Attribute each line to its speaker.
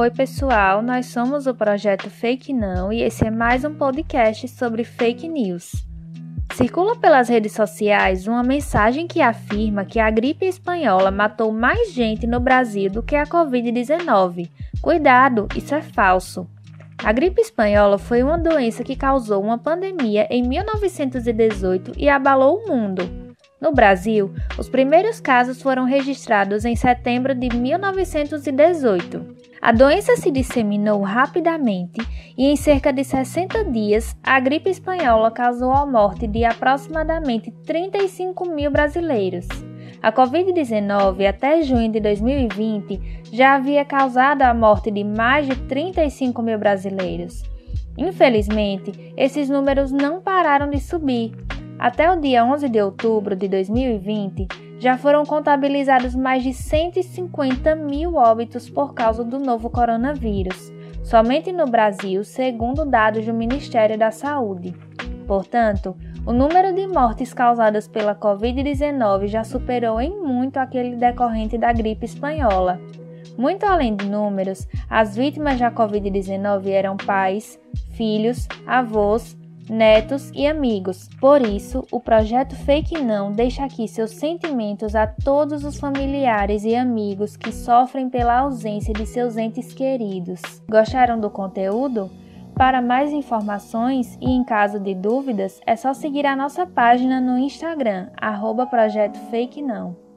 Speaker 1: Oi, pessoal, nós somos o projeto Fake Não e esse é mais um podcast sobre fake news. Circula pelas redes sociais uma mensagem que afirma que a gripe espanhola matou mais gente no Brasil do que a Covid-19. Cuidado, isso é falso. A gripe espanhola foi uma doença que causou uma pandemia em 1918 e abalou o mundo. No Brasil, os primeiros casos foram registrados em setembro de 1918. A doença se disseminou rapidamente e, em cerca de 60 dias, a gripe espanhola causou a morte de aproximadamente 35 mil brasileiros. A Covid-19, até junho de 2020, já havia causado a morte de mais de 35 mil brasileiros. Infelizmente, esses números não pararam de subir até o dia 11 de outubro de 2020, já foram contabilizados mais de 150 mil óbitos por causa do novo coronavírus, somente no Brasil, segundo dados do Ministério da Saúde. Portanto, o número de mortes causadas pela Covid-19 já superou em muito aquele decorrente da gripe espanhola. Muito além de números, as vítimas da Covid-19 eram pais, filhos, avós, netos e amigos. Por isso, o projeto Fake Não deixa aqui seus sentimentos a todos os familiares e amigos que sofrem pela ausência de seus entes queridos. Gostaram do conteúdo? Para mais informações e em caso de dúvidas, é só seguir a nossa página no Instagram, arroba Projeto Fake Não.